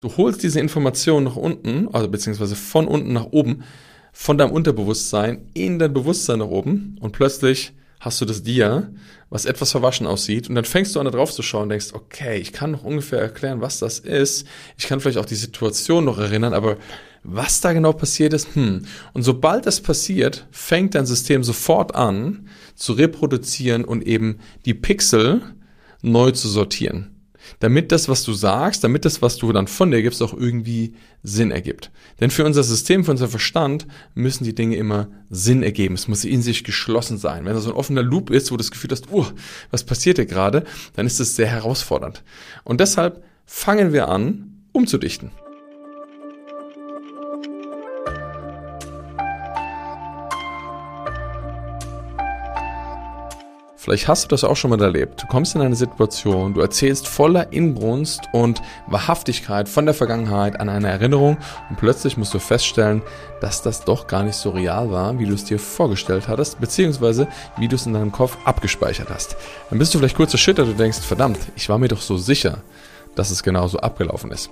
Du holst diese Information nach unten, also beziehungsweise von unten nach oben, von deinem Unterbewusstsein in dein Bewusstsein nach oben und plötzlich hast du das Dia, was etwas verwaschen aussieht und dann fängst du an da drauf zu schauen und denkst, okay, ich kann noch ungefähr erklären, was das ist. Ich kann vielleicht auch die Situation noch erinnern, aber was da genau passiert ist, hm. Und sobald das passiert, fängt dein System sofort an zu reproduzieren und eben die Pixel neu zu sortieren damit das, was du sagst, damit das, was du dann von dir gibst, auch irgendwie Sinn ergibt. Denn für unser System, für unser Verstand müssen die Dinge immer Sinn ergeben. Es muss in sich geschlossen sein. Wenn da so ein offener Loop ist, wo du das Gefühl hast, uh, was passiert hier gerade, dann ist es sehr herausfordernd. Und deshalb fangen wir an, umzudichten. Vielleicht hast du das auch schon mal erlebt. Du kommst in eine Situation, du erzählst voller Inbrunst und Wahrhaftigkeit von der Vergangenheit an eine Erinnerung und plötzlich musst du feststellen, dass das doch gar nicht so real war, wie du es dir vorgestellt hattest, beziehungsweise wie du es in deinem Kopf abgespeichert hast. Dann bist du vielleicht kurz erschüttert und denkst, verdammt, ich war mir doch so sicher dass es genauso abgelaufen ist.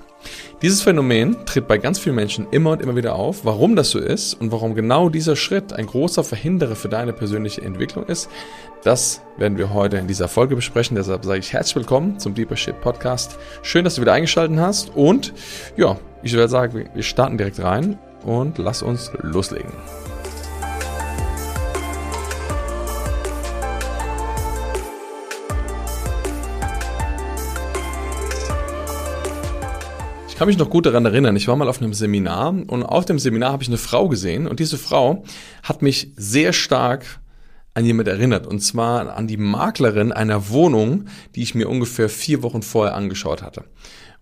Dieses Phänomen tritt bei ganz vielen Menschen immer und immer wieder auf. Warum das so ist und warum genau dieser Schritt ein großer Verhinderer für deine persönliche Entwicklung ist, das werden wir heute in dieser Folge besprechen. Deshalb sage ich herzlich willkommen zum Deeper Shit Podcast. Schön, dass du wieder eingeschaltet hast und ja, ich würde sagen, wir starten direkt rein und lass uns loslegen. Ich kann mich noch gut daran erinnern, ich war mal auf einem Seminar und auf dem Seminar habe ich eine Frau gesehen und diese Frau hat mich sehr stark an jemand erinnert und zwar an die Maklerin einer Wohnung, die ich mir ungefähr vier Wochen vorher angeschaut hatte.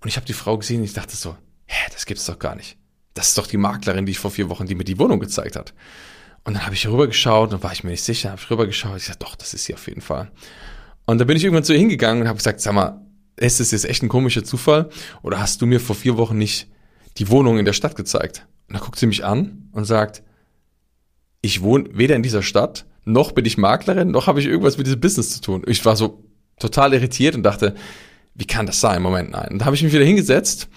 Und ich habe die Frau gesehen und ich dachte so, hä, das gibt's doch gar nicht. Das ist doch die Maklerin, die ich vor vier Wochen, die mir die Wohnung gezeigt hat. Und dann habe ich rübergeschaut und war ich mir nicht sicher, habe ich rübergeschaut, ich sagte, doch, das ist sie auf jeden Fall. Und dann bin ich irgendwann zu ihr hingegangen und habe gesagt, sag mal, ist es jetzt echt ein komischer Zufall? Oder hast du mir vor vier Wochen nicht die Wohnung in der Stadt gezeigt? Und dann guckt sie mich an und sagt, ich wohne weder in dieser Stadt, noch bin ich Maklerin, noch habe ich irgendwas mit diesem Business zu tun. Ich war so total irritiert und dachte, wie kann das sein? Moment, nein. Und da habe ich mich wieder hingesetzt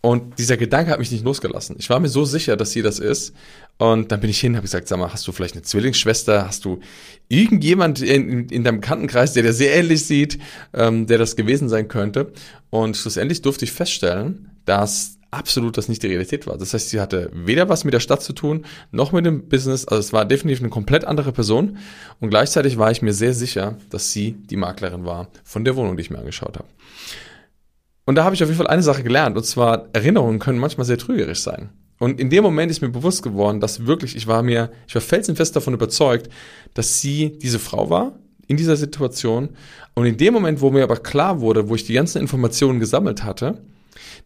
und dieser Gedanke hat mich nicht losgelassen. Ich war mir so sicher, dass sie das ist. Und dann bin ich hin, habe gesagt, sag mal, hast du vielleicht eine Zwillingsschwester? Hast du irgendjemand in, in deinem Bekanntenkreis, der dir sehr ähnlich sieht, ähm, der das gewesen sein könnte? Und schlussendlich durfte ich feststellen, dass absolut das nicht die Realität war. Das heißt, sie hatte weder was mit der Stadt zu tun, noch mit dem Business. Also es war definitiv eine komplett andere Person. Und gleichzeitig war ich mir sehr sicher, dass sie die Maklerin war von der Wohnung, die ich mir angeschaut habe. Und da habe ich auf jeden Fall eine Sache gelernt, und zwar Erinnerungen können manchmal sehr trügerisch sein. Und in dem Moment ist mir bewusst geworden, dass wirklich, ich war mir, ich war felsenfest davon überzeugt, dass sie diese Frau war in dieser Situation. Und in dem Moment, wo mir aber klar wurde, wo ich die ganzen Informationen gesammelt hatte,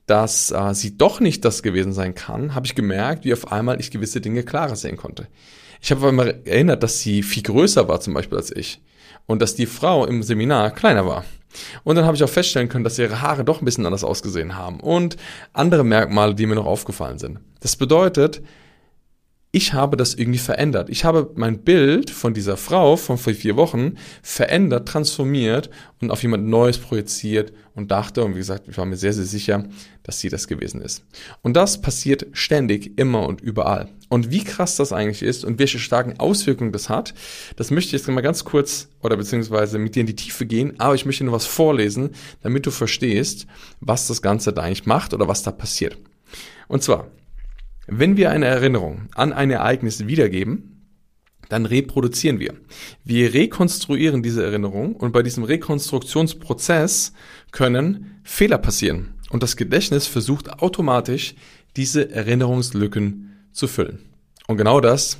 dass äh, sie doch nicht das gewesen sein kann, habe ich gemerkt, wie auf einmal ich gewisse Dinge klarer sehen konnte. Ich habe einmal erinnert, dass sie viel größer war zum Beispiel als ich und dass die Frau im Seminar kleiner war. Und dann habe ich auch feststellen können, dass ihre Haare doch ein bisschen anders ausgesehen haben und andere Merkmale, die mir noch aufgefallen sind. Das bedeutet, ich habe das irgendwie verändert. Ich habe mein Bild von dieser Frau von vor vier Wochen verändert, transformiert und auf jemand Neues projiziert und dachte, und wie gesagt, ich war mir sehr, sehr sicher, dass sie das gewesen ist. Und das passiert ständig, immer und überall. Und wie krass das eigentlich ist und welche starken Auswirkungen das hat, das möchte ich jetzt mal ganz kurz oder beziehungsweise mit dir in die Tiefe gehen, aber ich möchte nur was vorlesen, damit du verstehst, was das Ganze da eigentlich macht oder was da passiert. Und zwar, wenn wir eine Erinnerung an ein Ereignis wiedergeben, dann reproduzieren wir. Wir rekonstruieren diese Erinnerung und bei diesem Rekonstruktionsprozess können Fehler passieren. Und das Gedächtnis versucht automatisch, diese Erinnerungslücken zu füllen. Und genau das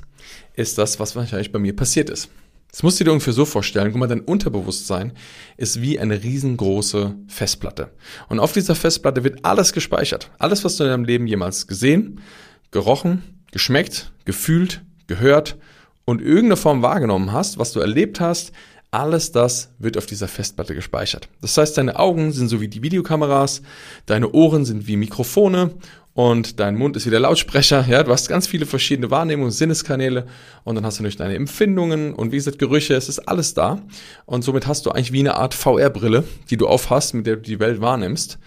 ist das, was wahrscheinlich bei mir passiert ist. Das musst du dir ungefähr so vorstellen. Guck mal, dein Unterbewusstsein ist wie eine riesengroße Festplatte. Und auf dieser Festplatte wird alles gespeichert. Alles, was du in deinem Leben jemals gesehen, gerochen, geschmeckt, gefühlt, gehört und irgendeine Form wahrgenommen hast, was du erlebt hast, alles das wird auf dieser Festplatte gespeichert. Das heißt, deine Augen sind so wie die Videokameras, deine Ohren sind wie Mikrofone und dein Mund ist wie der Lautsprecher. Ja, du hast ganz viele verschiedene Wahrnehmungen, Sinneskanäle und dann hast du natürlich deine Empfindungen und wie gesagt Gerüche. Es ist alles da und somit hast du eigentlich wie eine Art VR-Brille, die du aufhast, mit der du die Welt wahrnimmst.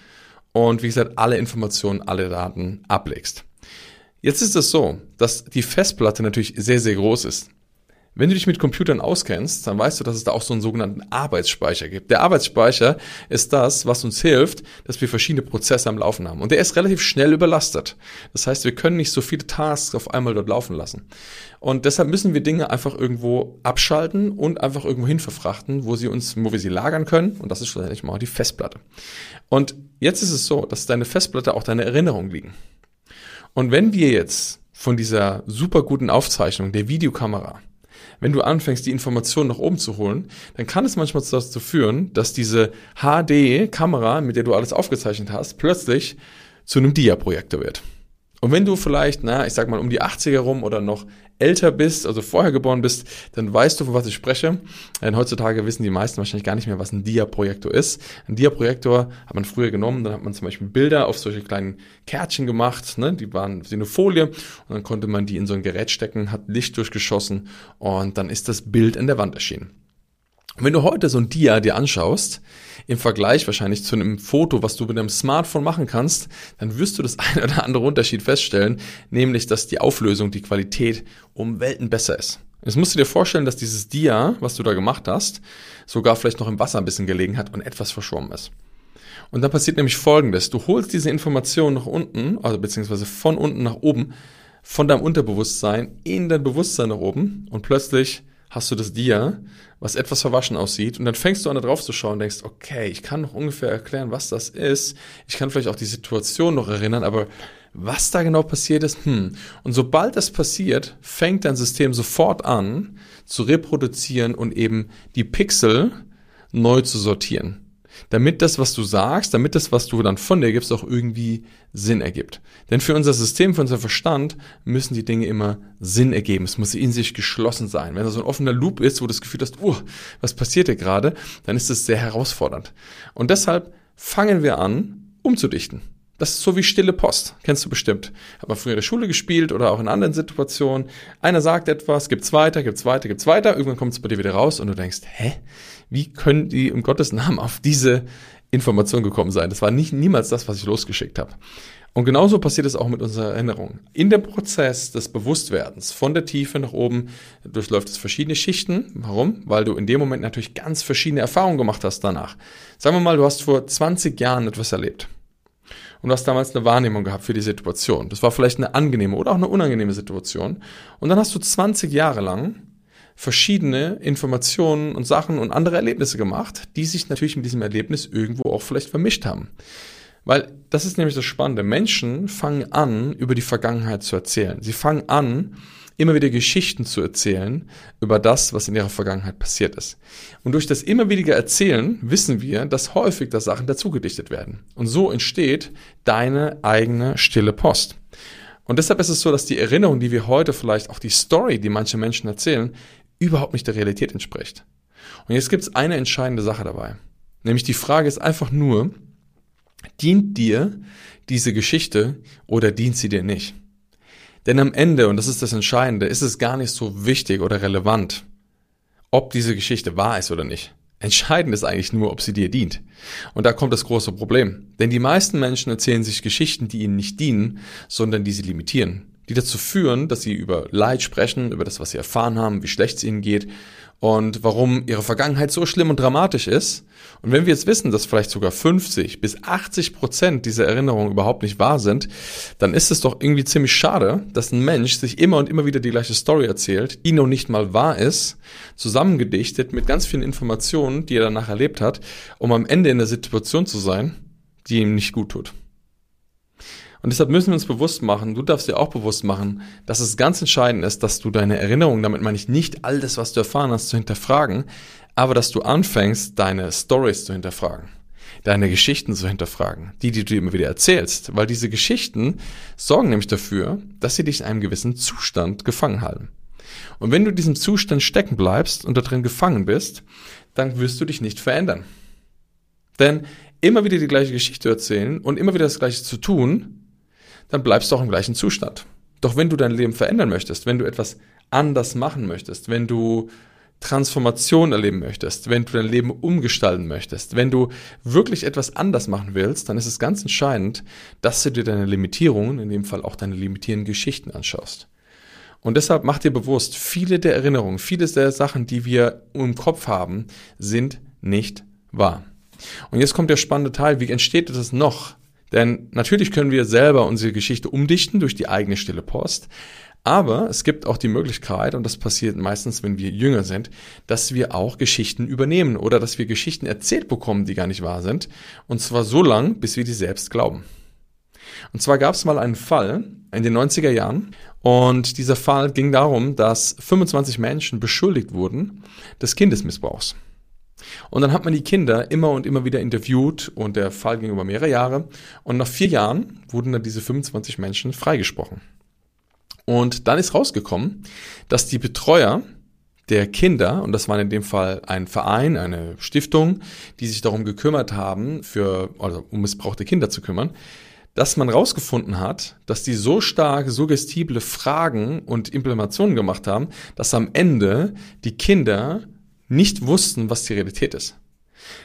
und wie gesagt, alle Informationen, alle Daten ablegst. Jetzt ist es so, dass die Festplatte natürlich sehr, sehr groß ist. Wenn du dich mit Computern auskennst, dann weißt du, dass es da auch so einen sogenannten Arbeitsspeicher gibt. Der Arbeitsspeicher ist das, was uns hilft, dass wir verschiedene Prozesse am Laufen haben. Und der ist relativ schnell überlastet. Das heißt, wir können nicht so viele Tasks auf einmal dort laufen lassen. Und deshalb müssen wir Dinge einfach irgendwo abschalten und einfach irgendwo hin verfrachten, wo sie uns, wo wir sie lagern können. Und das ist schlussendlich mal die Festplatte. Und jetzt ist es so, dass deine Festplatte auch deine Erinnerungen liegen. Und wenn wir jetzt von dieser super guten Aufzeichnung der Videokamera wenn du anfängst, die Informationen nach oben zu holen, dann kann es manchmal dazu führen, dass diese HD-Kamera, mit der du alles aufgezeichnet hast, plötzlich zu einem Dia-Projektor wird. Und wenn du vielleicht, na, ich sag mal, um die 80er rum oder noch älter bist, also vorher geboren bist, dann weißt du, von was ich spreche. Denn heutzutage wissen die meisten wahrscheinlich gar nicht mehr, was ein Dia-Projektor ist. Ein Dia-Projektor hat man früher genommen, dann hat man zum Beispiel Bilder auf solche kleinen Kärtchen gemacht, ne? die waren wie eine Folie und dann konnte man die in so ein Gerät stecken, hat Licht durchgeschossen und dann ist das Bild in der Wand erschienen. Wenn du heute so ein Dia dir anschaust, im Vergleich wahrscheinlich zu einem Foto, was du mit einem Smartphone machen kannst, dann wirst du das eine oder andere Unterschied feststellen, nämlich, dass die Auflösung, die Qualität um Welten besser ist. Jetzt musst du dir vorstellen, dass dieses Dia, was du da gemacht hast, sogar vielleicht noch im Wasser ein bisschen gelegen hat und etwas verschwommen ist. Und dann passiert nämlich Folgendes. Du holst diese Information nach unten, also beziehungsweise von unten nach oben, von deinem Unterbewusstsein in dein Bewusstsein nach oben und plötzlich hast du das Dia, was etwas verwaschen aussieht und dann fängst du an da drauf zu schauen und denkst, okay, ich kann noch ungefähr erklären, was das ist. Ich kann vielleicht auch die Situation noch erinnern, aber was da genau passiert ist, hm. Und sobald das passiert, fängt dein System sofort an zu reproduzieren und eben die Pixel neu zu sortieren damit das, was du sagst, damit das, was du dann von dir gibst, auch irgendwie Sinn ergibt. Denn für unser System, für unser Verstand müssen die Dinge immer Sinn ergeben. Es muss in sich geschlossen sein. Wenn da so ein offener Loop ist, wo du das Gefühl hast, uh, was passiert hier gerade, dann ist es sehr herausfordernd. Und deshalb fangen wir an, umzudichten. Das ist so wie stille Post. Kennst du bestimmt. Hat man früher in der Schule gespielt oder auch in anderen Situationen. Einer sagt etwas, gibt's weiter, gibt's weiter, gibt's weiter. Irgendwann kommt es bei dir wieder raus und du denkst, hä? Wie können die um Gottes Namen auf diese Information gekommen sein? Das war nicht niemals das, was ich losgeschickt habe. Und genauso passiert es auch mit unserer Erinnerung. In dem Prozess des Bewusstwerdens von der Tiefe nach oben durchläuft es verschiedene Schichten. Warum? Weil du in dem Moment natürlich ganz verschiedene Erfahrungen gemacht hast danach. Sagen wir mal, du hast vor 20 Jahren etwas erlebt und du hast damals eine Wahrnehmung gehabt für die Situation. Das war vielleicht eine angenehme oder auch eine unangenehme Situation. Und dann hast du 20 Jahre lang verschiedene Informationen und Sachen und andere Erlebnisse gemacht, die sich natürlich mit diesem Erlebnis irgendwo auch vielleicht vermischt haben. Weil das ist nämlich das Spannende. Menschen fangen an, über die Vergangenheit zu erzählen. Sie fangen an, immer wieder Geschichten zu erzählen über das, was in ihrer Vergangenheit passiert ist. Und durch das immer wieder Erzählen wissen wir, dass häufig da Sachen dazugedichtet werden. Und so entsteht deine eigene stille Post. Und deshalb ist es so, dass die Erinnerung, die wir heute vielleicht, auch die Story, die manche Menschen erzählen, überhaupt nicht der Realität entspricht. Und jetzt gibt es eine entscheidende Sache dabei. Nämlich die Frage ist einfach nur, dient dir diese Geschichte oder dient sie dir nicht? Denn am Ende, und das ist das Entscheidende, ist es gar nicht so wichtig oder relevant, ob diese Geschichte wahr ist oder nicht. Entscheidend ist eigentlich nur, ob sie dir dient. Und da kommt das große Problem. Denn die meisten Menschen erzählen sich Geschichten, die ihnen nicht dienen, sondern die sie limitieren die dazu führen, dass sie über Leid sprechen, über das, was sie erfahren haben, wie schlecht es ihnen geht und warum ihre Vergangenheit so schlimm und dramatisch ist. Und wenn wir jetzt wissen, dass vielleicht sogar 50 bis 80 Prozent dieser Erinnerungen überhaupt nicht wahr sind, dann ist es doch irgendwie ziemlich schade, dass ein Mensch sich immer und immer wieder die gleiche Story erzählt, die noch nicht mal wahr ist, zusammengedichtet mit ganz vielen Informationen, die er danach erlebt hat, um am Ende in der Situation zu sein, die ihm nicht gut tut. Und deshalb müssen wir uns bewusst machen, du darfst dir auch bewusst machen, dass es ganz entscheidend ist, dass du deine Erinnerungen, damit meine ich nicht all das, was du erfahren hast, zu hinterfragen, aber dass du anfängst, deine Stories zu hinterfragen deine Geschichten zu hinterfragen, die, die du immer wieder erzählst, weil diese Geschichten sorgen nämlich dafür, dass sie dich in einem gewissen Zustand gefangen halten. Und wenn du in diesem Zustand stecken bleibst und da drin gefangen bist, dann wirst du dich nicht verändern. Denn immer wieder die gleiche Geschichte erzählen und immer wieder das gleiche zu tun, dann bleibst du auch im gleichen Zustand. Doch wenn du dein Leben verändern möchtest, wenn du etwas anders machen möchtest, wenn du Transformation erleben möchtest, wenn du dein Leben umgestalten möchtest, wenn du wirklich etwas anders machen willst, dann ist es ganz entscheidend, dass du dir deine Limitierungen, in dem Fall auch deine limitierenden Geschichten anschaust. Und deshalb mach dir bewusst, viele der Erinnerungen, viele der Sachen, die wir im Kopf haben, sind nicht wahr. Und jetzt kommt der spannende Teil, wie entsteht das noch? Denn natürlich können wir selber unsere Geschichte umdichten durch die eigene stille Post. Aber es gibt auch die Möglichkeit, und das passiert meistens, wenn wir jünger sind, dass wir auch Geschichten übernehmen oder dass wir Geschichten erzählt bekommen, die gar nicht wahr sind. Und zwar so lang, bis wir die selbst glauben. Und zwar gab es mal einen Fall in den 90er Jahren und dieser Fall ging darum, dass 25 Menschen beschuldigt wurden des Kindesmissbrauchs. Und dann hat man die Kinder immer und immer wieder interviewt und der Fall ging über mehrere Jahre. Und nach vier Jahren wurden dann diese 25 Menschen freigesprochen. Und dann ist rausgekommen, dass die Betreuer der Kinder, und das war in dem Fall ein Verein, eine Stiftung, die sich darum gekümmert haben, für, also um missbrauchte Kinder zu kümmern, dass man rausgefunden hat, dass die so stark suggestible Fragen und Implementationen gemacht haben, dass am Ende die Kinder nicht wussten, was die Realität ist.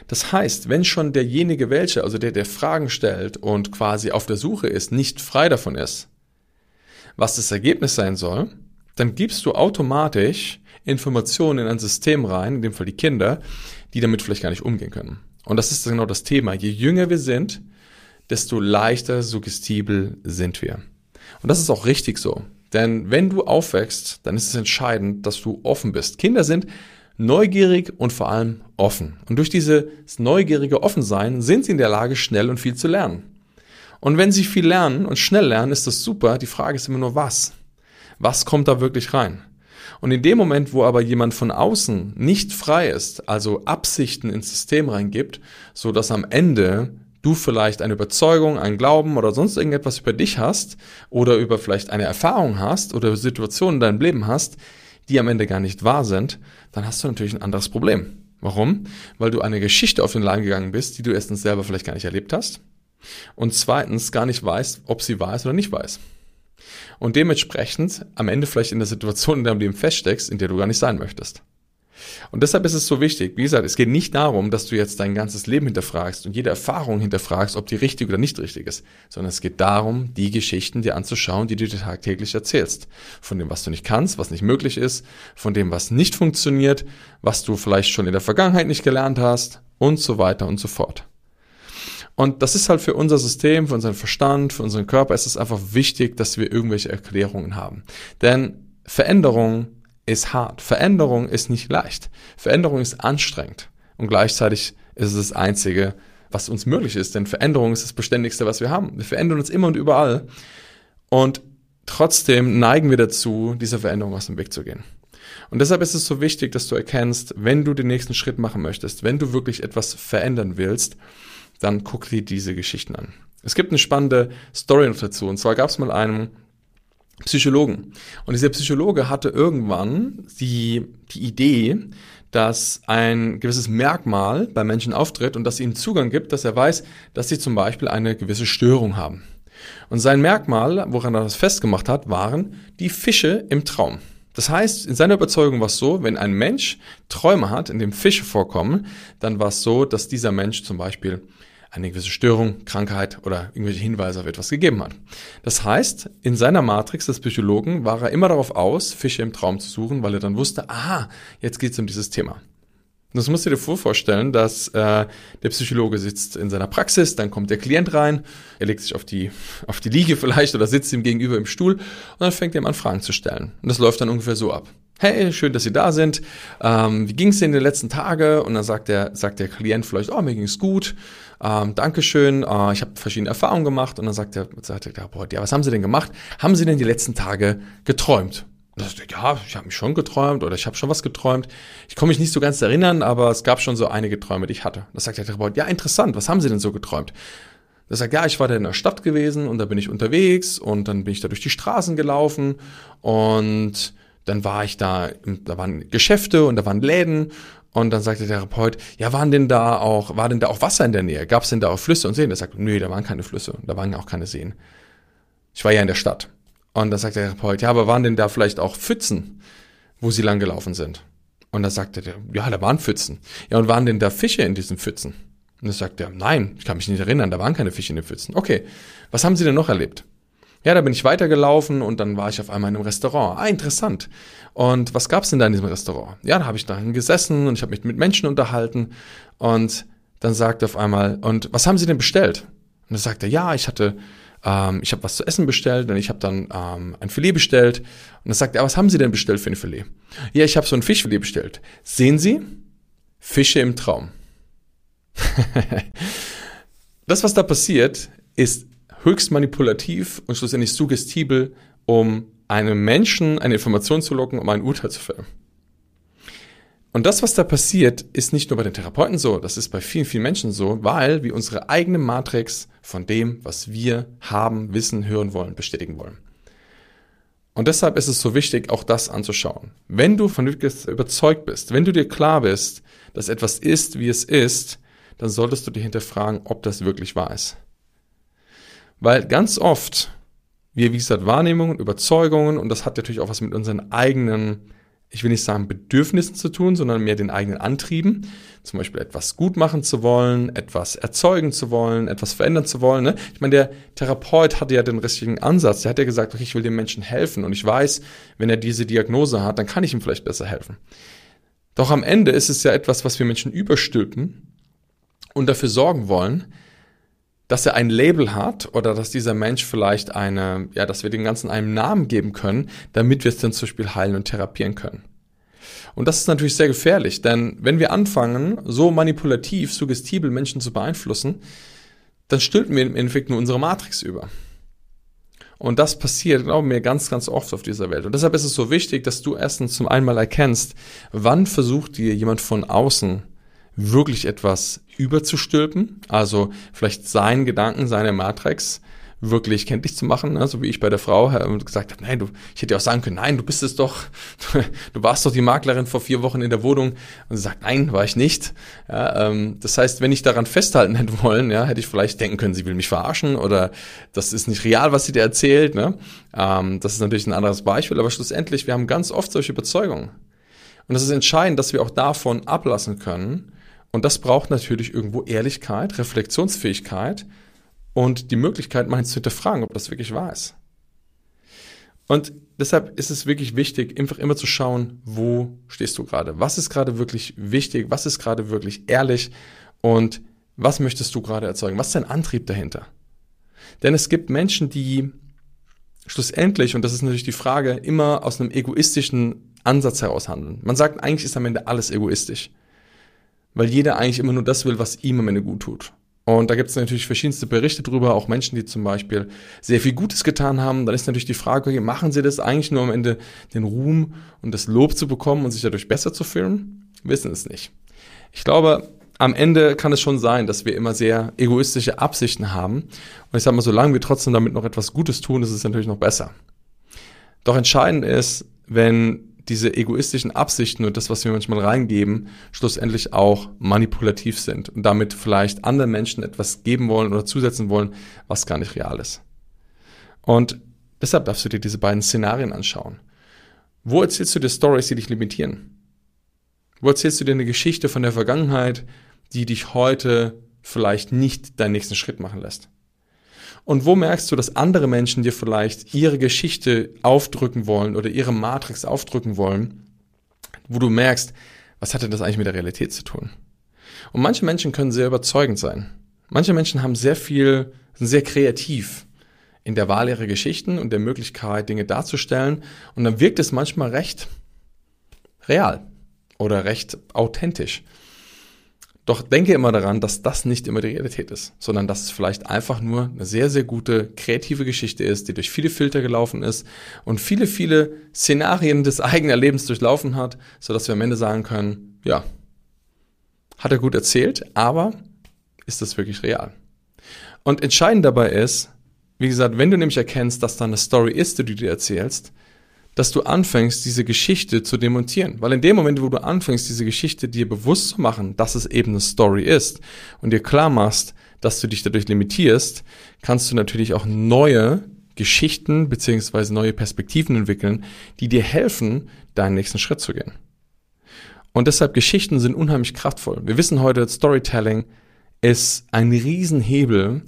Das heißt, wenn schon derjenige welche, also der, der Fragen stellt und quasi auf der Suche ist, nicht frei davon ist, was das Ergebnis sein soll, dann gibst du automatisch Informationen in ein System rein, in dem Fall die Kinder, die damit vielleicht gar nicht umgehen können. Und das ist genau das Thema. Je jünger wir sind, desto leichter suggestibel sind wir. Und das ist auch richtig so. Denn wenn du aufwächst, dann ist es entscheidend, dass du offen bist. Kinder sind neugierig und vor allem offen. Und durch dieses neugierige Offensein sind sie in der Lage, schnell und viel zu lernen. Und wenn sie viel lernen und schnell lernen, ist das super. Die Frage ist immer nur, was? Was kommt da wirklich rein? Und in dem Moment, wo aber jemand von außen nicht frei ist, also Absichten ins System reingibt, so dass am Ende du vielleicht eine Überzeugung, einen Glauben oder sonst irgendetwas über dich hast oder über vielleicht eine Erfahrung hast oder Situationen in deinem Leben hast, die am Ende gar nicht wahr sind, dann hast du natürlich ein anderes Problem. Warum? Weil du eine Geschichte auf den Leim gegangen bist, die du erstens selber vielleicht gar nicht erlebt hast und zweitens gar nicht weiß, ob sie weiß oder nicht weiß. Und dementsprechend am Ende vielleicht in der Situation in deinem Leben feststeckst, in der du gar nicht sein möchtest. Und deshalb ist es so wichtig, wie gesagt, es geht nicht darum, dass du jetzt dein ganzes Leben hinterfragst und jede Erfahrung hinterfragst, ob die richtig oder nicht richtig ist, sondern es geht darum, die Geschichten dir anzuschauen, die du dir tagtäglich erzählst. Von dem, was du nicht kannst, was nicht möglich ist, von dem, was nicht funktioniert, was du vielleicht schon in der Vergangenheit nicht gelernt hast und so weiter und so fort. Und das ist halt für unser System, für unseren Verstand, für unseren Körper, ist es einfach wichtig, dass wir irgendwelche Erklärungen haben. Denn Veränderung ist hart. Veränderung ist nicht leicht. Veränderung ist anstrengend. Und gleichzeitig ist es das Einzige, was uns möglich ist. Denn Veränderung ist das Beständigste, was wir haben. Wir verändern uns immer und überall. Und trotzdem neigen wir dazu, dieser Veränderung aus dem Weg zu gehen. Und deshalb ist es so wichtig, dass du erkennst, wenn du den nächsten Schritt machen möchtest, wenn du wirklich etwas verändern willst, dann guck dir diese Geschichten an. Es gibt eine spannende Story noch dazu. Und zwar gab es mal einen Psychologen. Und dieser Psychologe hatte irgendwann die, die Idee, dass ein gewisses Merkmal bei Menschen auftritt und das ihnen Zugang gibt, dass er weiß, dass sie zum Beispiel eine gewisse Störung haben. Und sein Merkmal, woran er das festgemacht hat, waren die Fische im Traum. Das heißt, in seiner Überzeugung war es so, wenn ein Mensch Träume hat, in dem Fische vorkommen, dann war es so, dass dieser Mensch zum Beispiel eine gewisse Störung, Krankheit oder irgendwelche Hinweise auf etwas gegeben hat. Das heißt, in seiner Matrix des Psychologen war er immer darauf aus, Fische im Traum zu suchen, weil er dann wusste, aha, jetzt geht es um dieses Thema. Das musst du dir vorstellen, dass äh, der Psychologe sitzt in seiner Praxis, dann kommt der Klient rein, er legt sich auf die, auf die Liege vielleicht oder sitzt ihm gegenüber im Stuhl und dann fängt er an, Fragen zu stellen. Und das läuft dann ungefähr so ab. Hey, schön, dass Sie da sind. Ähm, wie ging es Ihnen in den letzten Tagen? Und dann sagt der, sagt der Klient vielleicht, oh, mir ging es gut ähm, Dankeschön, äh, ich habe verschiedene Erfahrungen gemacht und dann sagt der, sagt der Therapeut, ja, was haben Sie denn gemacht? Haben Sie denn die letzten Tage geträumt? Das, ja, ich habe mich schon geträumt oder ich habe schon was geträumt. Ich komme mich nicht so ganz erinnern, aber es gab schon so einige Träume, die ich hatte. Das sagt der Therapeut, ja, interessant, was haben Sie denn so geträumt? Er sagt, ja, ich war da in der Stadt gewesen und da bin ich unterwegs und dann bin ich da durch die Straßen gelaufen und dann war ich da, da waren Geschäfte und da waren Läden und dann sagt der Therapeut, ja, waren denn da auch, war denn da auch Wasser in der Nähe? Gab es denn da auch Flüsse und Seen? Er sagt, nee, da waren keine Flüsse, da waren auch keine Seen. Ich war ja in der Stadt. Und dann sagt der Therapeut, ja, aber waren denn da vielleicht auch Pfützen, wo sie langgelaufen sind? Und da sagte der, ja, da waren Pfützen. Ja, und waren denn da Fische in diesen Pfützen? Und da sagte er, nein, ich kann mich nicht erinnern, da waren keine Fische in den Pfützen. Okay, was haben Sie denn noch erlebt? Ja, da bin ich weitergelaufen und dann war ich auf einmal in einem Restaurant. Ah, interessant. Und was gab's denn da in diesem Restaurant? Ja, da habe ich dahin gesessen und ich habe mich mit Menschen unterhalten und dann sagte auf einmal, und was haben Sie denn bestellt? Und dann sagte er, ja, ich hatte, ähm, ich habe was zu essen bestellt und ich habe dann ähm, ein Filet bestellt. Und dann sagte er, was haben Sie denn bestellt für ein Filet? Ja, ich habe so ein Fischfilet bestellt. Sehen Sie? Fische im Traum. das, was da passiert, ist höchst manipulativ und schlussendlich suggestibel, um einem Menschen eine Information zu locken, um ein Urteil zu fällen. Und das, was da passiert, ist nicht nur bei den Therapeuten so, das ist bei vielen, vielen Menschen so, weil wir unsere eigene Matrix von dem, was wir haben, wissen, hören wollen, bestätigen wollen. Und deshalb ist es so wichtig, auch das anzuschauen. Wenn du von überzeugt bist, wenn du dir klar bist, dass etwas ist, wie es ist, dann solltest du dir hinterfragen, ob das wirklich wahr ist. Weil ganz oft wir, wie gesagt, Wahrnehmungen, Überzeugungen und das hat natürlich auch was mit unseren eigenen, ich will nicht sagen Bedürfnissen zu tun, sondern mehr den eigenen Antrieben. Zum Beispiel etwas gut machen zu wollen, etwas erzeugen zu wollen, etwas verändern zu wollen. Ne? Ich meine, der Therapeut hatte ja den richtigen Ansatz. Der hat ja gesagt, okay, ich will dem Menschen helfen und ich weiß, wenn er diese Diagnose hat, dann kann ich ihm vielleicht besser helfen. Doch am Ende ist es ja etwas, was wir Menschen überstülpen und dafür sorgen wollen, dass er ein Label hat oder dass dieser Mensch vielleicht eine, ja, dass wir dem Ganzen einen Namen geben können, damit wir es dann zum Beispiel heilen und therapieren können. Und das ist natürlich sehr gefährlich, denn wenn wir anfangen, so manipulativ, suggestibel Menschen zu beeinflussen, dann stülpen wir im Endeffekt nur unsere Matrix über. Und das passiert, glauben wir, ganz, ganz oft auf dieser Welt. Und deshalb ist es so wichtig, dass du erstens zum einmal erkennst, wann versucht dir jemand von außen wirklich etwas überzustülpen, also vielleicht seinen Gedanken, seine Matrix wirklich kenntlich zu machen, ne? so wie ich bei der Frau äh, gesagt habe, nein, du, ich hätte ja auch sagen können, nein, du bist es doch, du warst doch die Maklerin vor vier Wochen in der Wohnung und sie sagt, nein, war ich nicht. Ja, ähm, das heißt, wenn ich daran festhalten hätte wollen, ja, hätte ich vielleicht denken können, sie will mich verarschen oder das ist nicht real, was sie dir erzählt. Ne? Ähm, das ist natürlich ein anderes Beispiel, aber schlussendlich, wir haben ganz oft solche Überzeugungen. Und es ist entscheidend, dass wir auch davon ablassen können, und das braucht natürlich irgendwo Ehrlichkeit, Reflexionsfähigkeit und die Möglichkeit, mal zu hinterfragen, ob das wirklich wahr ist. Und deshalb ist es wirklich wichtig, einfach immer zu schauen, wo stehst du gerade? Was ist gerade wirklich wichtig? Was ist gerade wirklich ehrlich? Und was möchtest du gerade erzeugen? Was ist dein Antrieb dahinter? Denn es gibt Menschen, die schlussendlich, und das ist natürlich die Frage, immer aus einem egoistischen Ansatz heraus handeln. Man sagt, eigentlich ist am Ende alles egoistisch weil jeder eigentlich immer nur das will, was ihm am Ende gut tut. Und da gibt es natürlich verschiedenste Berichte drüber, auch Menschen, die zum Beispiel sehr viel Gutes getan haben. Dann ist natürlich die Frage, machen sie das eigentlich nur am Ende den Ruhm und das Lob zu bekommen und sich dadurch besser zu fühlen? Wissen es nicht. Ich glaube, am Ende kann es schon sein, dass wir immer sehr egoistische Absichten haben. Und ich sage mal, solange wir trotzdem damit noch etwas Gutes tun, ist es natürlich noch besser. Doch entscheidend ist, wenn diese egoistischen Absichten und das, was wir manchmal reingeben, schlussendlich auch manipulativ sind und damit vielleicht anderen Menschen etwas geben wollen oder zusetzen wollen, was gar nicht real ist. Und deshalb darfst du dir diese beiden Szenarien anschauen. Wo erzählst du dir Stories, die dich limitieren? Wo erzählst du dir eine Geschichte von der Vergangenheit, die dich heute vielleicht nicht deinen nächsten Schritt machen lässt? Und wo merkst du, dass andere Menschen dir vielleicht ihre Geschichte aufdrücken wollen oder ihre Matrix aufdrücken wollen, wo du merkst, was hat denn das eigentlich mit der Realität zu tun? Und manche Menschen können sehr überzeugend sein. Manche Menschen haben sehr viel, sind sehr kreativ in der Wahl ihrer Geschichten und der Möglichkeit, Dinge darzustellen. Und dann wirkt es manchmal recht real oder recht authentisch. Doch denke immer daran, dass das nicht immer die Realität ist, sondern dass es vielleicht einfach nur eine sehr, sehr gute kreative Geschichte ist, die durch viele Filter gelaufen ist und viele, viele Szenarien des eigenen Lebens durchlaufen hat, sodass wir am Ende sagen können, ja, hat er gut erzählt, aber ist das wirklich real? Und entscheidend dabei ist, wie gesagt, wenn du nämlich erkennst, dass da eine Story ist, die du dir erzählst, dass du anfängst, diese Geschichte zu demontieren. Weil in dem Moment, wo du anfängst, diese Geschichte dir bewusst zu machen, dass es eben eine Story ist und dir klar machst, dass du dich dadurch limitierst, kannst du natürlich auch neue Geschichten beziehungsweise neue Perspektiven entwickeln, die dir helfen, deinen nächsten Schritt zu gehen. Und deshalb Geschichten sind unheimlich kraftvoll. Wir wissen heute, Storytelling ist ein Riesenhebel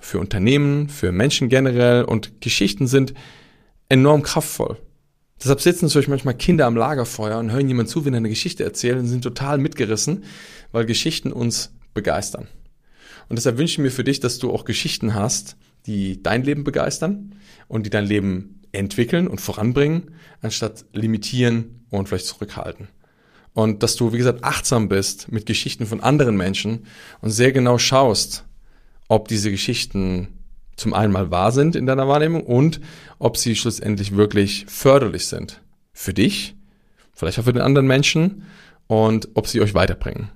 für Unternehmen, für Menschen generell und Geschichten sind enorm kraftvoll. Deshalb sitzen natürlich manchmal Kinder am Lagerfeuer und hören jemand zu, wenn er eine Geschichte erzählt und sind total mitgerissen, weil Geschichten uns begeistern. Und deshalb wünsche ich mir für dich, dass du auch Geschichten hast, die dein Leben begeistern und die dein Leben entwickeln und voranbringen, anstatt limitieren und vielleicht zurückhalten. Und dass du, wie gesagt, achtsam bist mit Geschichten von anderen Menschen und sehr genau schaust, ob diese Geschichten zum einen mal wahr sind in deiner Wahrnehmung und ob sie schlussendlich wirklich förderlich sind. Für dich, vielleicht auch für den anderen Menschen und ob sie euch weiterbringen.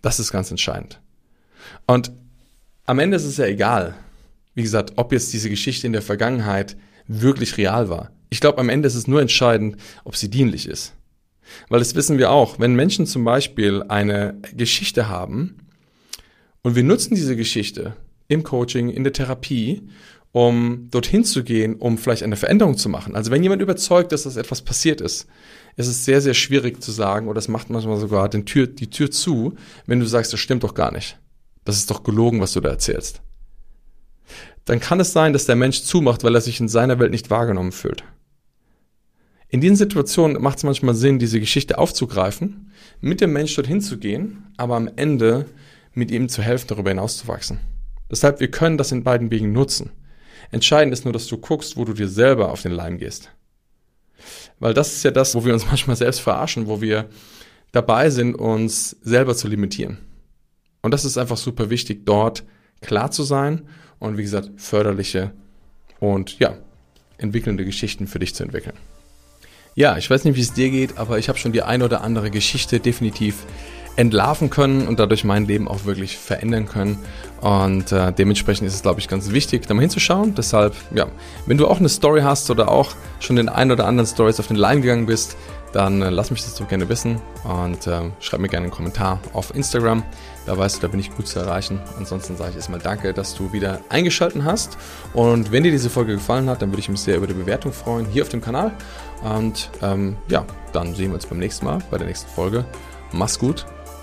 Das ist ganz entscheidend. Und am Ende ist es ja egal, wie gesagt, ob jetzt diese Geschichte in der Vergangenheit wirklich real war. Ich glaube, am Ende ist es nur entscheidend, ob sie dienlich ist. Weil das wissen wir auch, wenn Menschen zum Beispiel eine Geschichte haben und wir nutzen diese Geschichte im Coaching, in der Therapie, um dorthin zu gehen, um vielleicht eine Veränderung zu machen. Also wenn jemand überzeugt dass etwas passiert ist, ist es sehr, sehr schwierig zu sagen, oder es macht manchmal sogar den Tür, die Tür zu, wenn du sagst, das stimmt doch gar nicht. Das ist doch gelogen, was du da erzählst. Dann kann es sein, dass der Mensch zumacht, weil er sich in seiner Welt nicht wahrgenommen fühlt. In diesen Situationen macht es manchmal Sinn, diese Geschichte aufzugreifen, mit dem Mensch dorthin zu gehen, aber am Ende mit ihm zu helfen, darüber hinauszuwachsen. Deshalb, wir können das in beiden Wegen nutzen. Entscheidend ist nur, dass du guckst, wo du dir selber auf den Leim gehst. Weil das ist ja das, wo wir uns manchmal selbst verarschen, wo wir dabei sind, uns selber zu limitieren. Und das ist einfach super wichtig, dort klar zu sein und wie gesagt, förderliche und ja, entwickelnde Geschichten für dich zu entwickeln. Ja, ich weiß nicht, wie es dir geht, aber ich habe schon die eine oder andere Geschichte definitiv entlarven können und dadurch mein Leben auch wirklich verändern können. Und äh, dementsprechend ist es, glaube ich, ganz wichtig, da mal hinzuschauen. Deshalb, ja, wenn du auch eine Story hast oder auch schon den ein oder anderen Stories auf den Line gegangen bist, dann äh, lass mich das doch gerne wissen und äh, schreib mir gerne einen Kommentar auf Instagram. Da weißt du, da bin ich gut zu erreichen. Ansonsten sage ich erstmal danke, dass du wieder eingeschaltet hast. Und wenn dir diese Folge gefallen hat, dann würde ich mich sehr über die Bewertung freuen hier auf dem Kanal. Und ähm, ja, dann sehen wir uns beim nächsten Mal bei der nächsten Folge. Mach's gut.